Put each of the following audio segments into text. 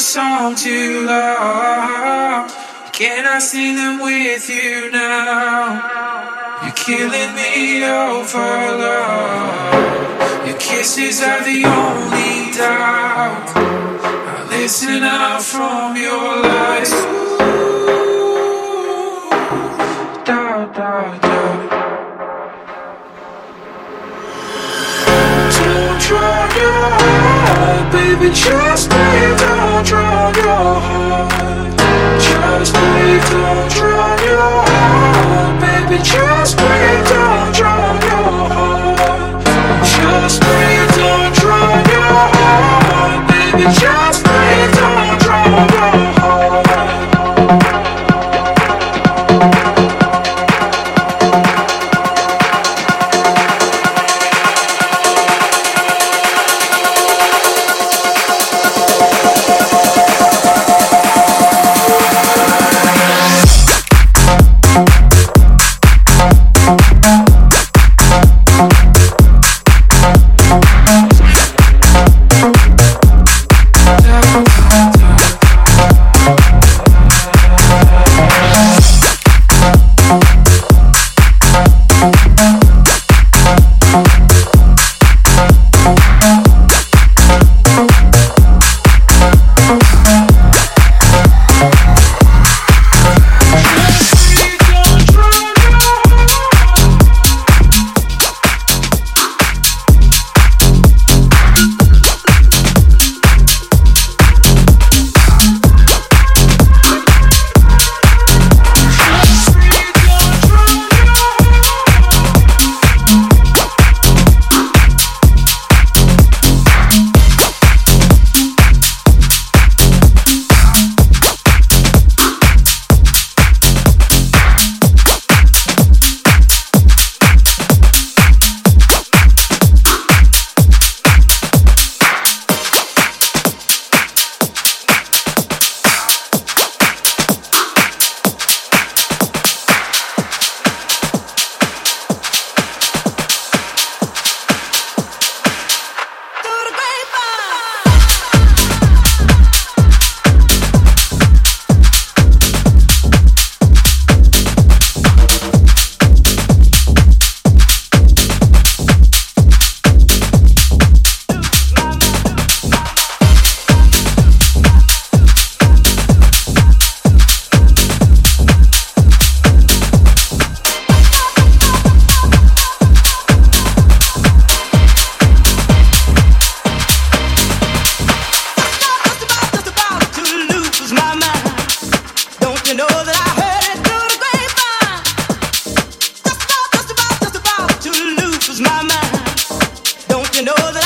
songs you love. Can I sing them with you now? You're killing me over love. Your kisses are the only doubt. I listen out from your lies. Baby, just lay down drown your heart. Just breathe, don't drown your heart. Baby, just breathe, don't drown my mind. Don't you know that?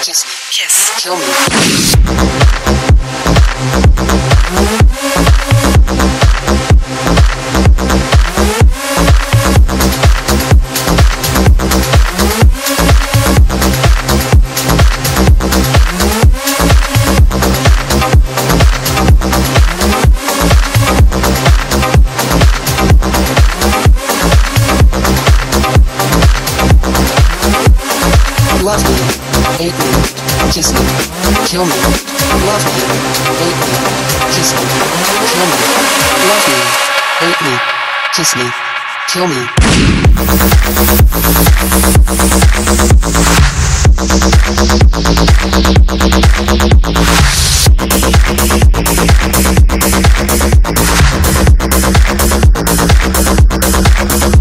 kiss me, kiss, kill me. kill me, love me, hate me, kiss me, kill me, love me, hate me, kiss me, kill me. Kill me.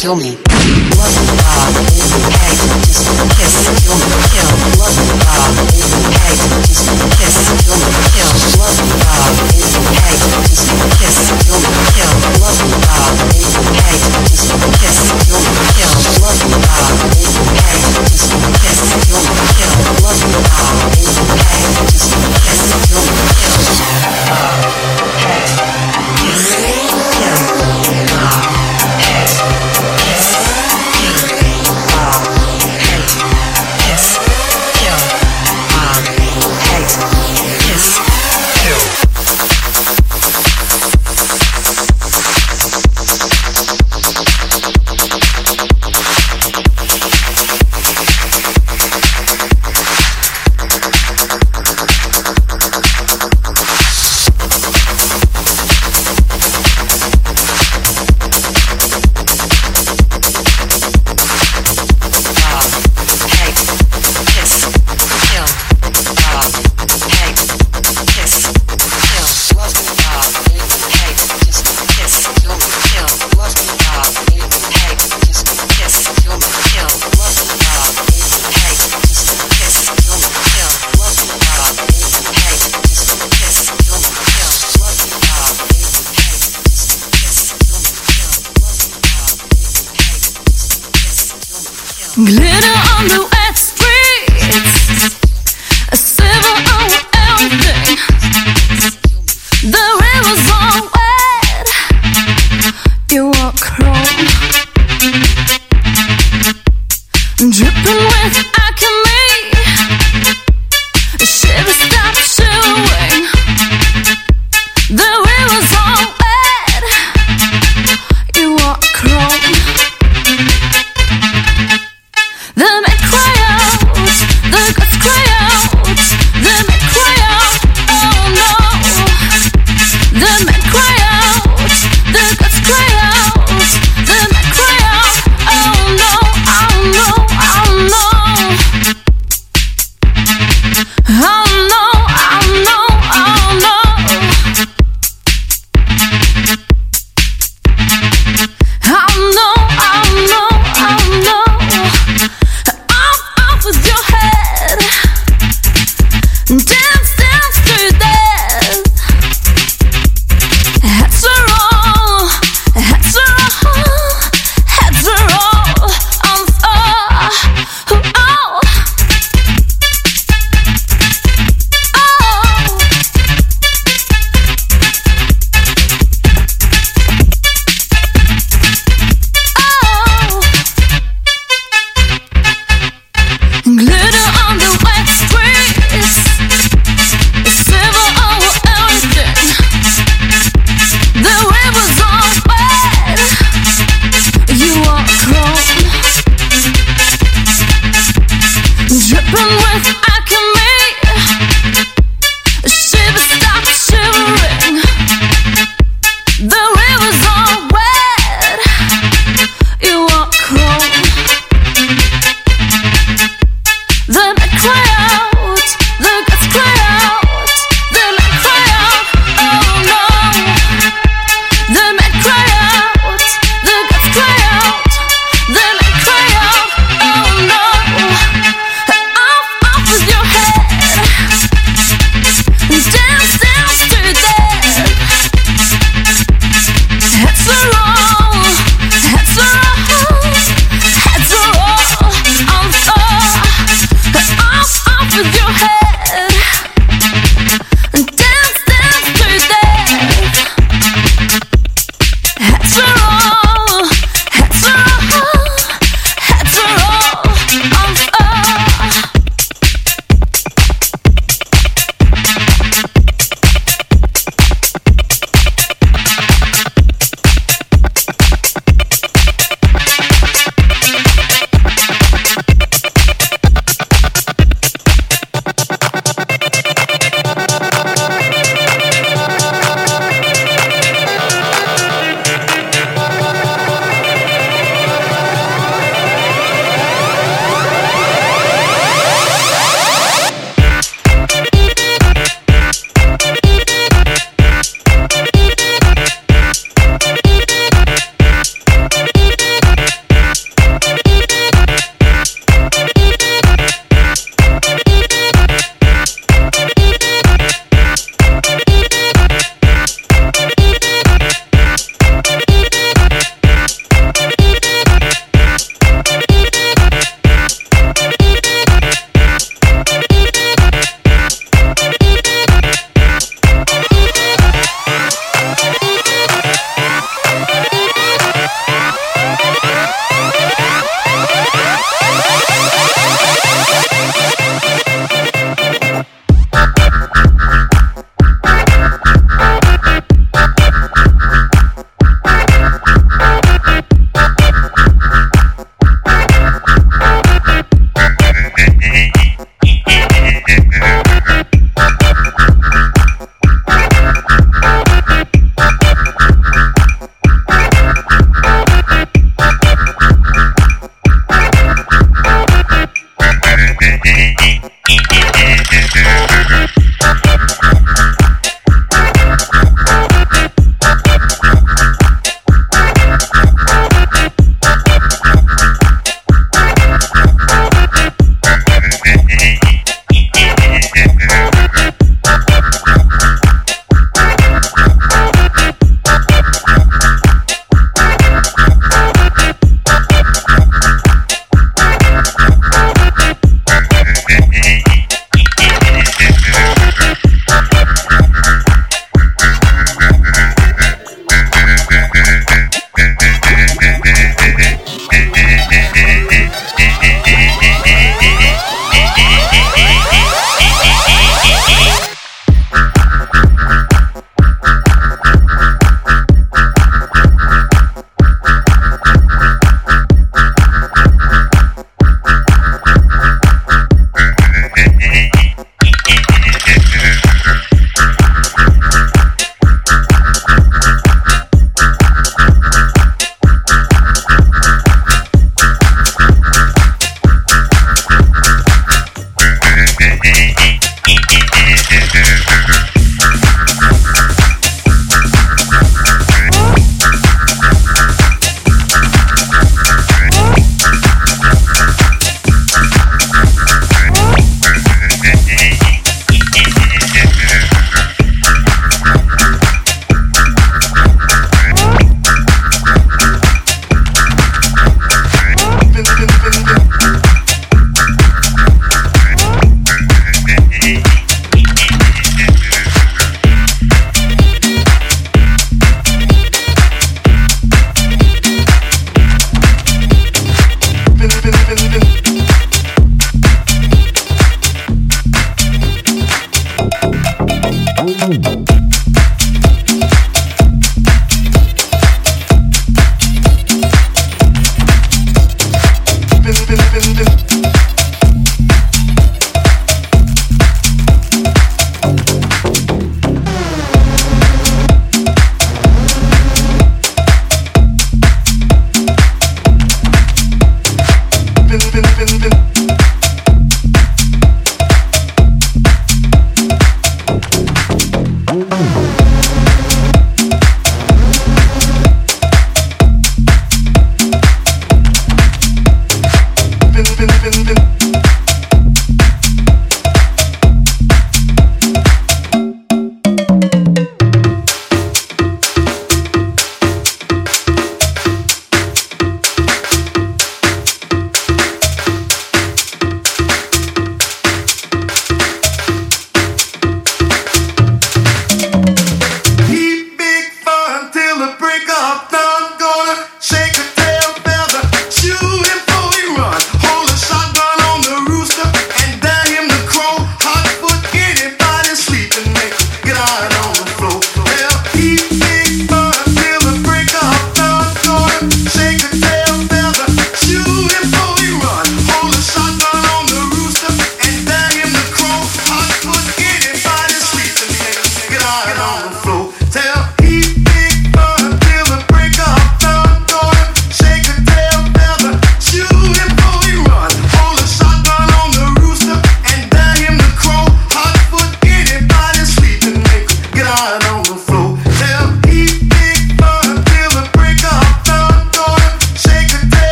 kill me. Love me, Bob. Hey, just kiss, kill me, kill. Love me, Bob. Hey, just kiss, kill me, kill. Love me, Bob. Hey, just kiss, kill me, kill. Love me, Bob. Hey, just kiss, kill me, kill. Love me, Bob. Hey, just kiss, kill me, kill. Love me, Bob. Hey, just kiss, kill me, kill. Kiss, kill.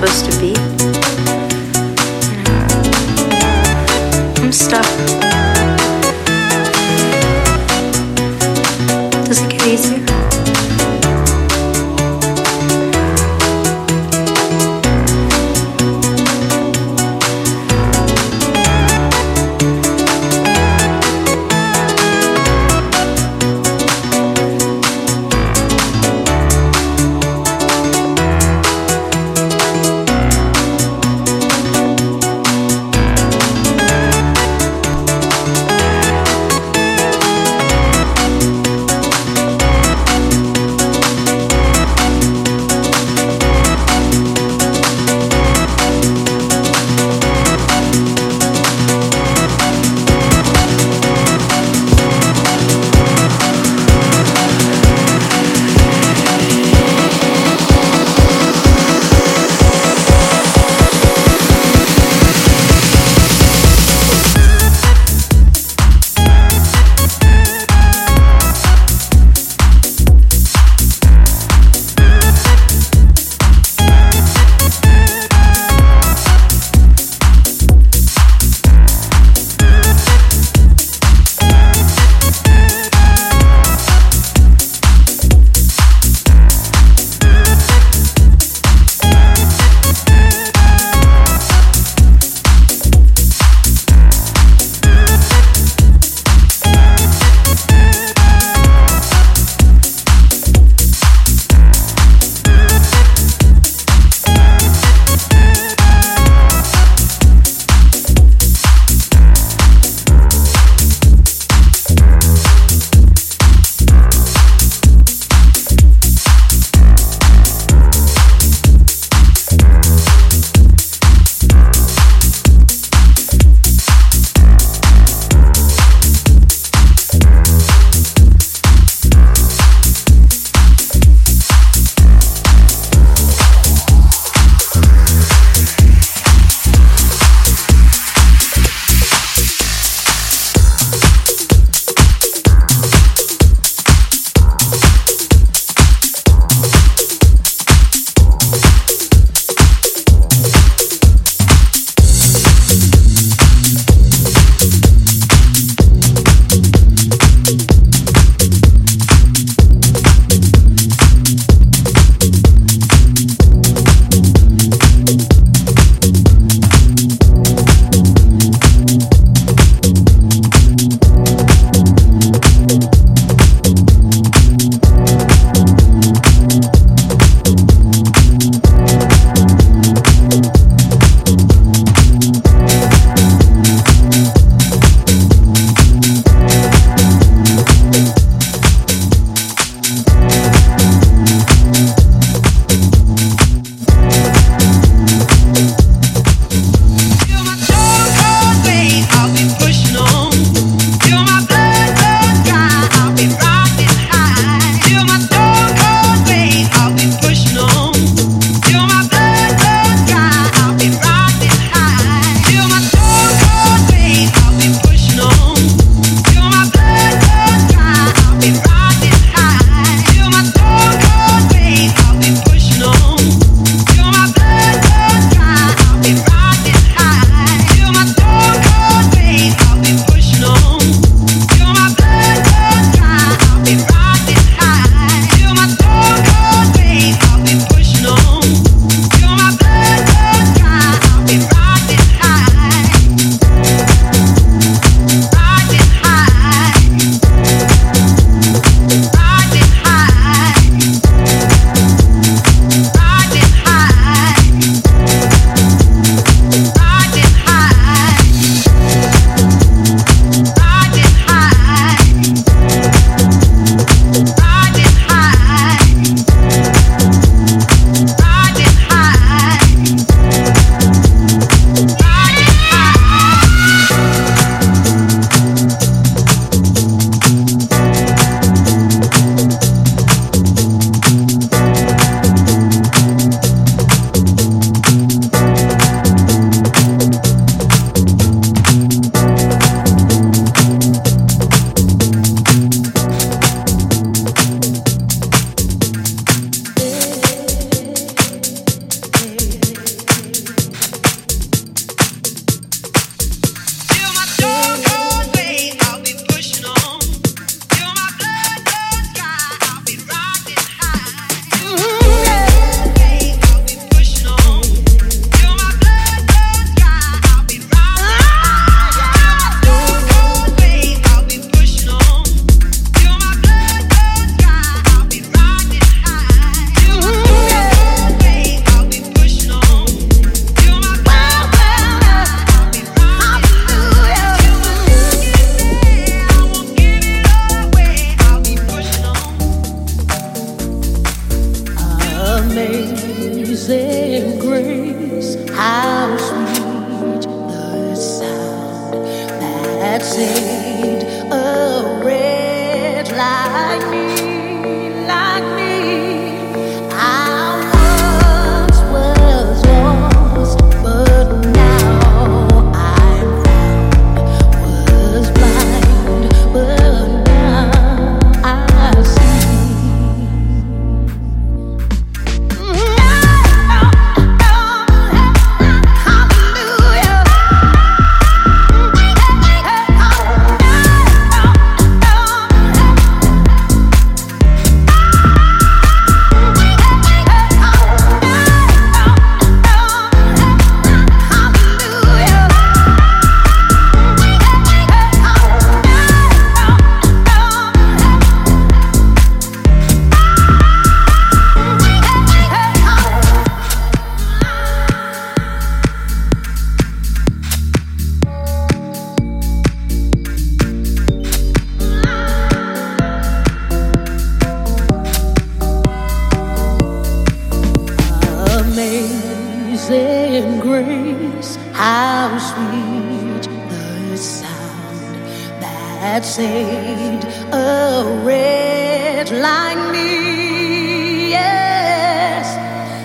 Supposed to be.